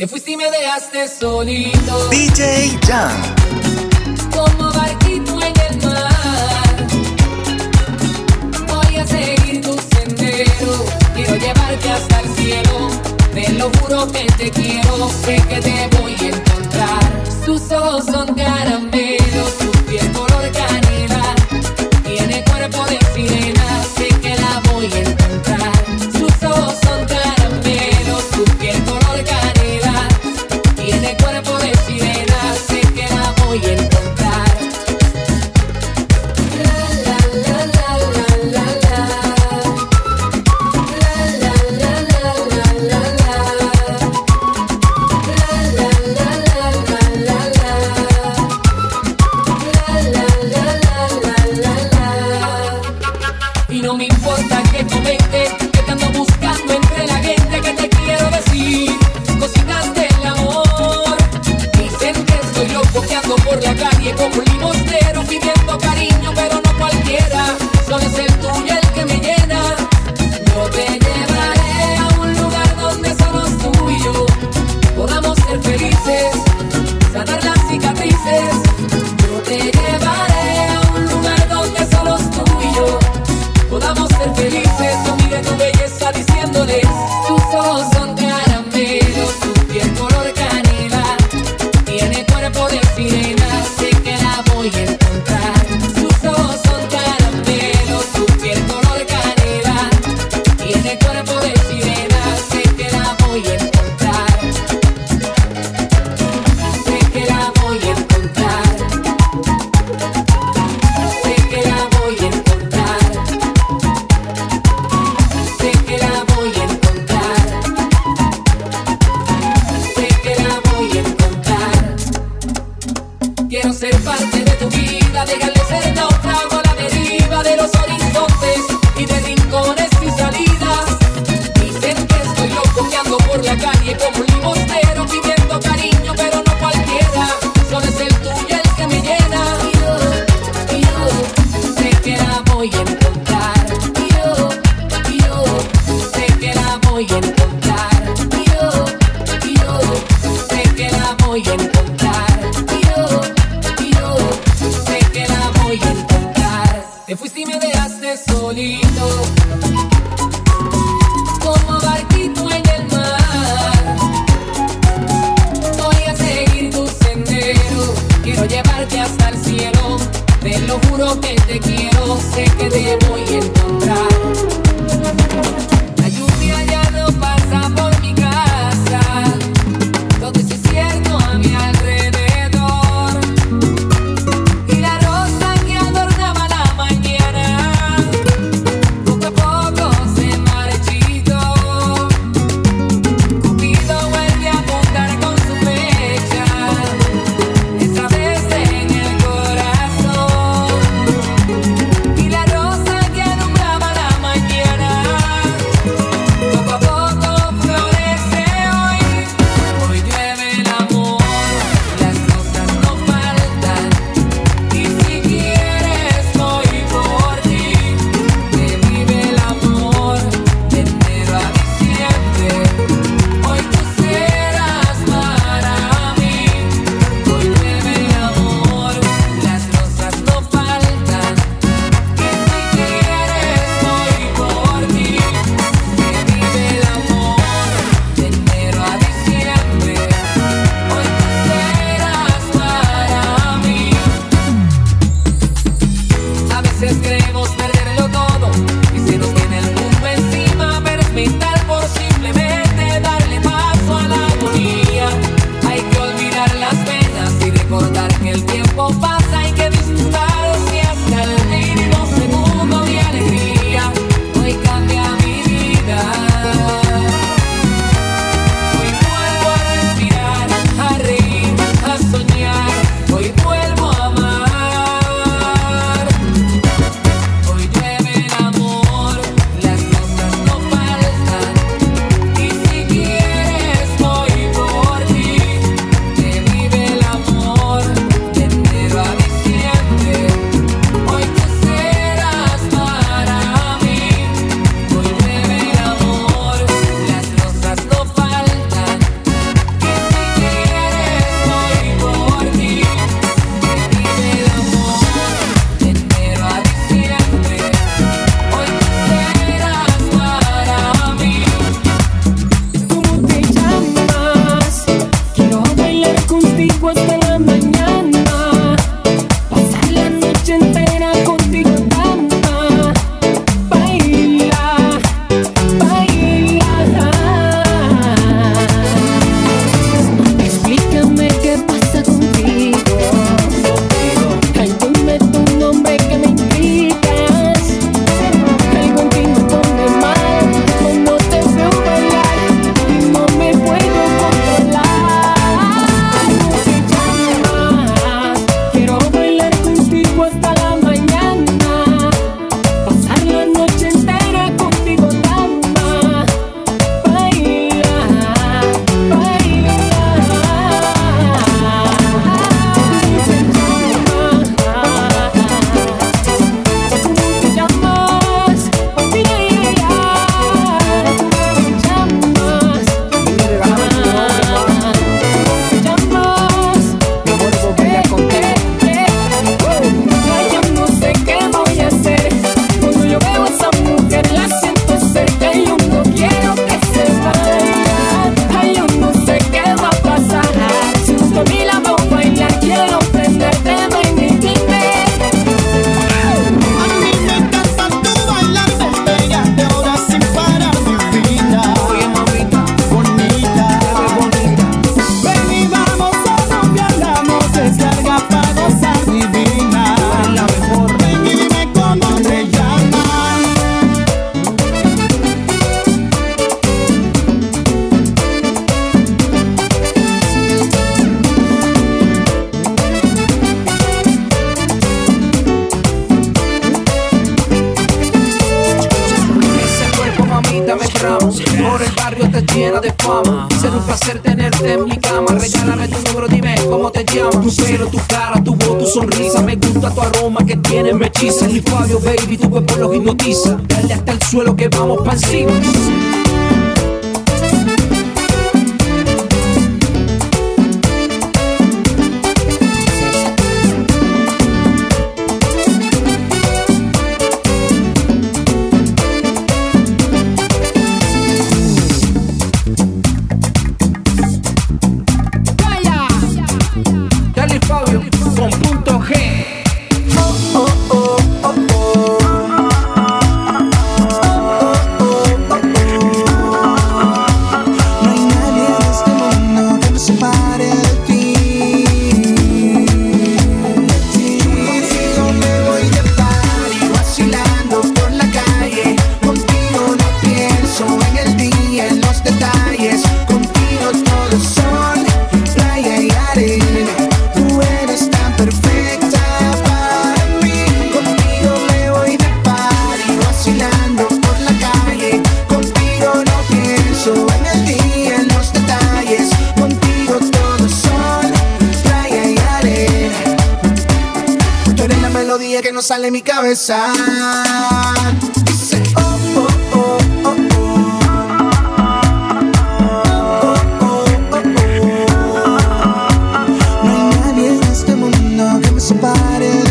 Te fuiste y me dejaste solito. DJ Jam. Como barquito en el mar. Voy a seguir tu sendero. Quiero llevarte hasta el cielo. Te lo juro que te quiero. Sé que te voy a encontrar. Sus ojos son caramelo fama. Ser un placer tenerte en mi cama. Regálame tu número, dime cómo te llamas. Tu pelo, tu cara, tu voz, tu sonrisa. Me gusta tu aroma que tiene, me hechiza. Y Fabio, baby, tu cuerpo lo hipnotiza. Dale hasta el suelo que vamos pa' encima. somebody.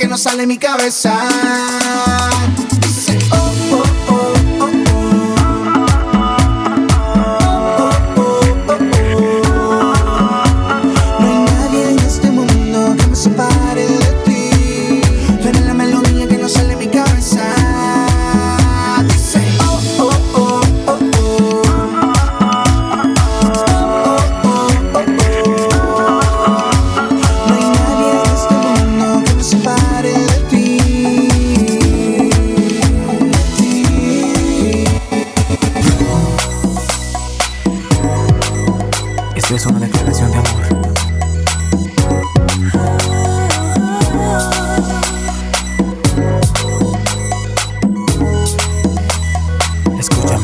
que no sale mi cabeza.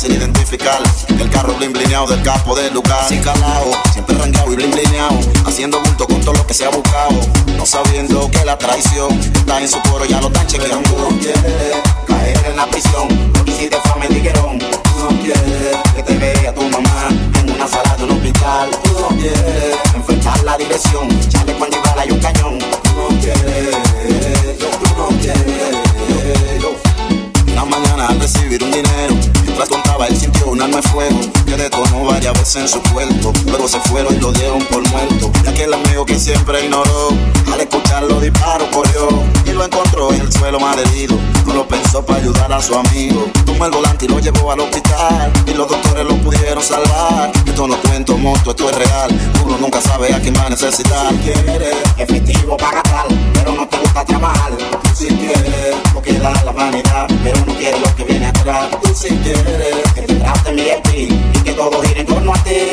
fácil identificar. El carro blin blineado del capo del lugar. Sin calao, siempre rangueado y blin blineado. Haciendo bulto con todo lo que se ha buscado. No sabiendo que la traición está en su coro, ya lo están chequeando. Tú no quieres caer en la prisión. Lo que hiciste fue. Tú no quieres que te vea tu mamá en una sala de un hospital. Tú no quieres enfrentar la dirección. Chale cuando bala y un cañón. Tú no quieres, yo, tú no quieres. Una mañana al recibir un dinero mientras contaba él sintió un arma de fuego que detonó varias veces en su cuerpo. Luego se fueron y lo dieron por muerto. Y aquel amigo que siempre ignoró, al escuchar los disparos corrió y lo encontró en el suelo malherido. No lo pensó para ayudar a su amigo. Tomó el volante y lo llevó al hospital y los doctores lo pudieron salvar. Esto no cuento monstruo, esto es real. Uno nunca sabe a quién va a necesitar. Si quieres efectivo para tal, pero no te gusta trabajar. Tú si quieres, porque da la vanidad, pero no quieres lo que viene atrás. Tú si quieres interés, que te traten bien a y que todo gire en torno a ti.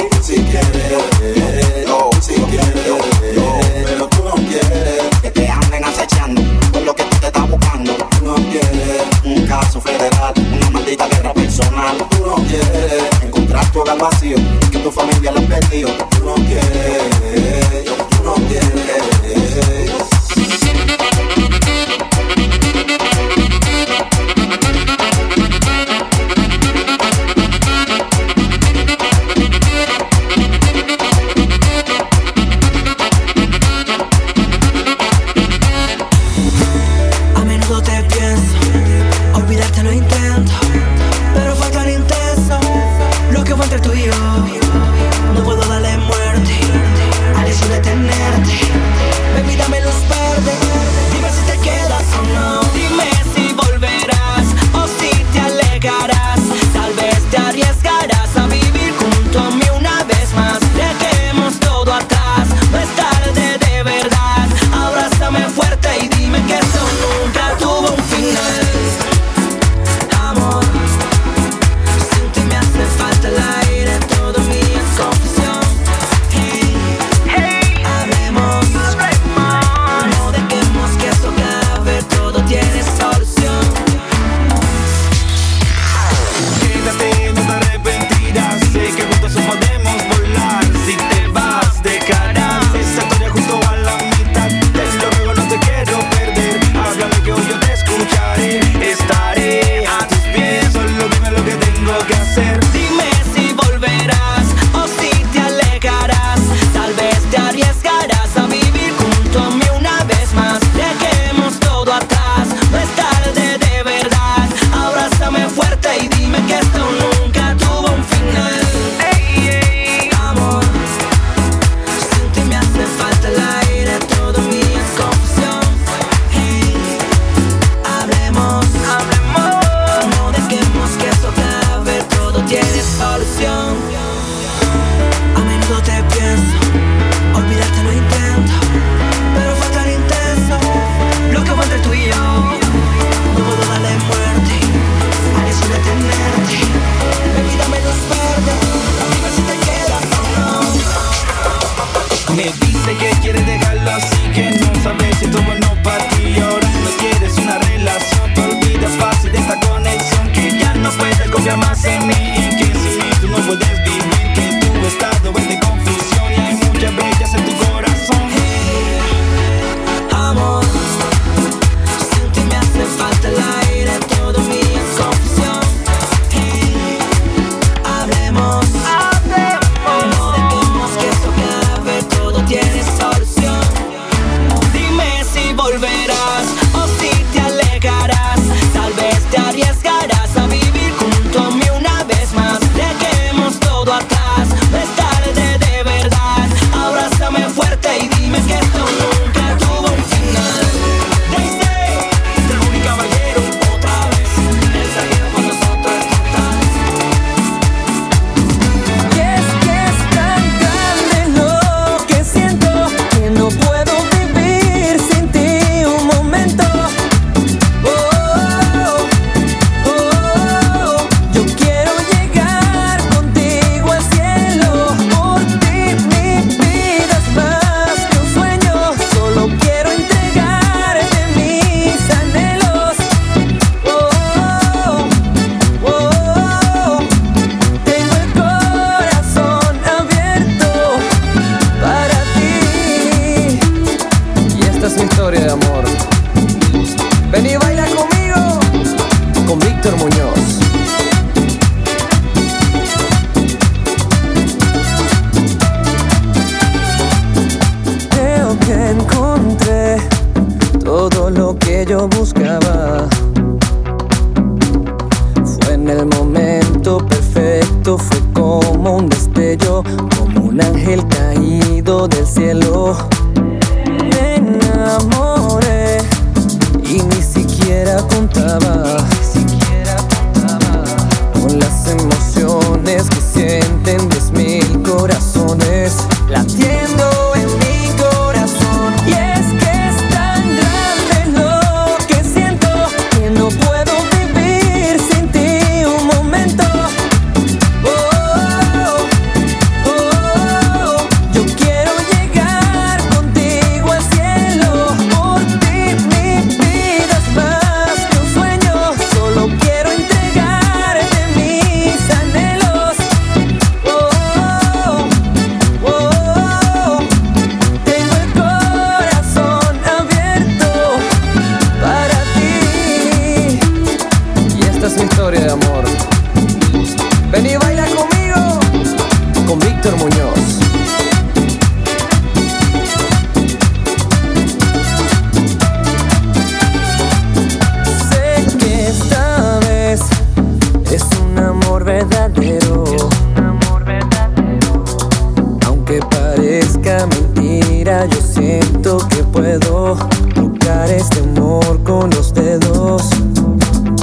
tocar este amor con los dedos.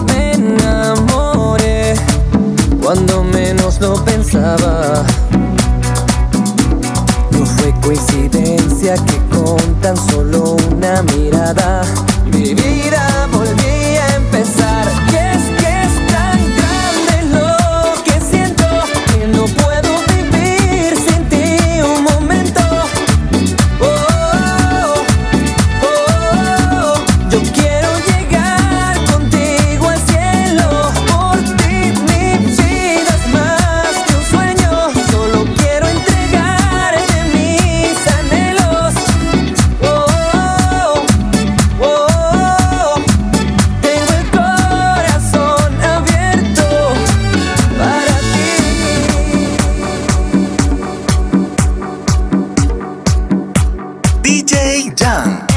Me enamoré cuando menos lo pensaba. No fue coincidencia que con tan solo una mirada mi vida. done.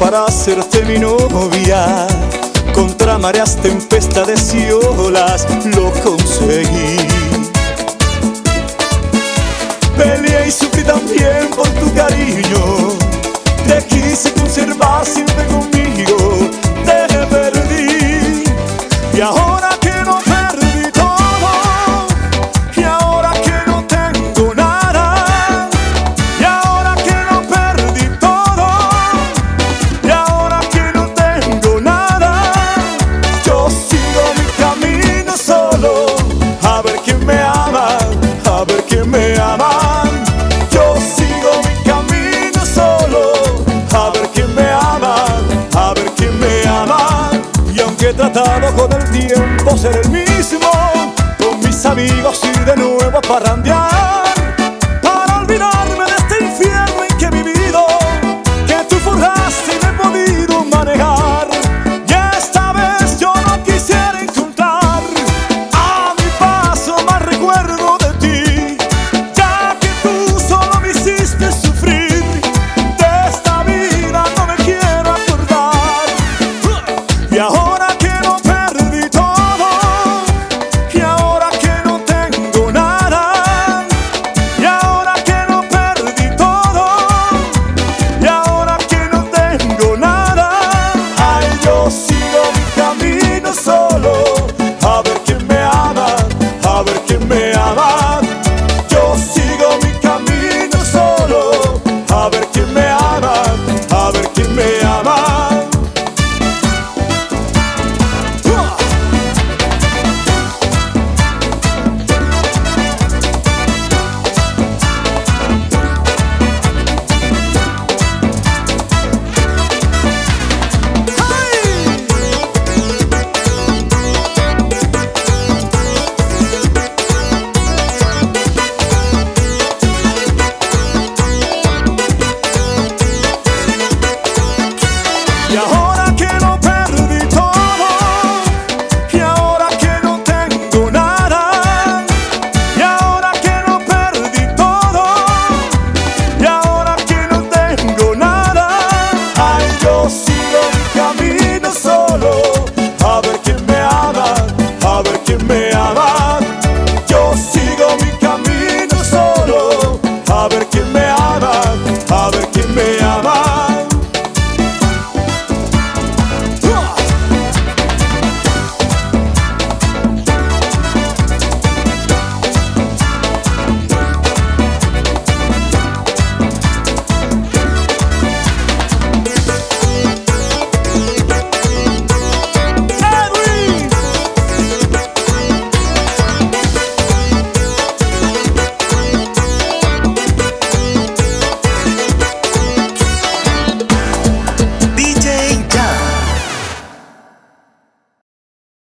Para hacerte mi novia. Contra mareas, tempestades y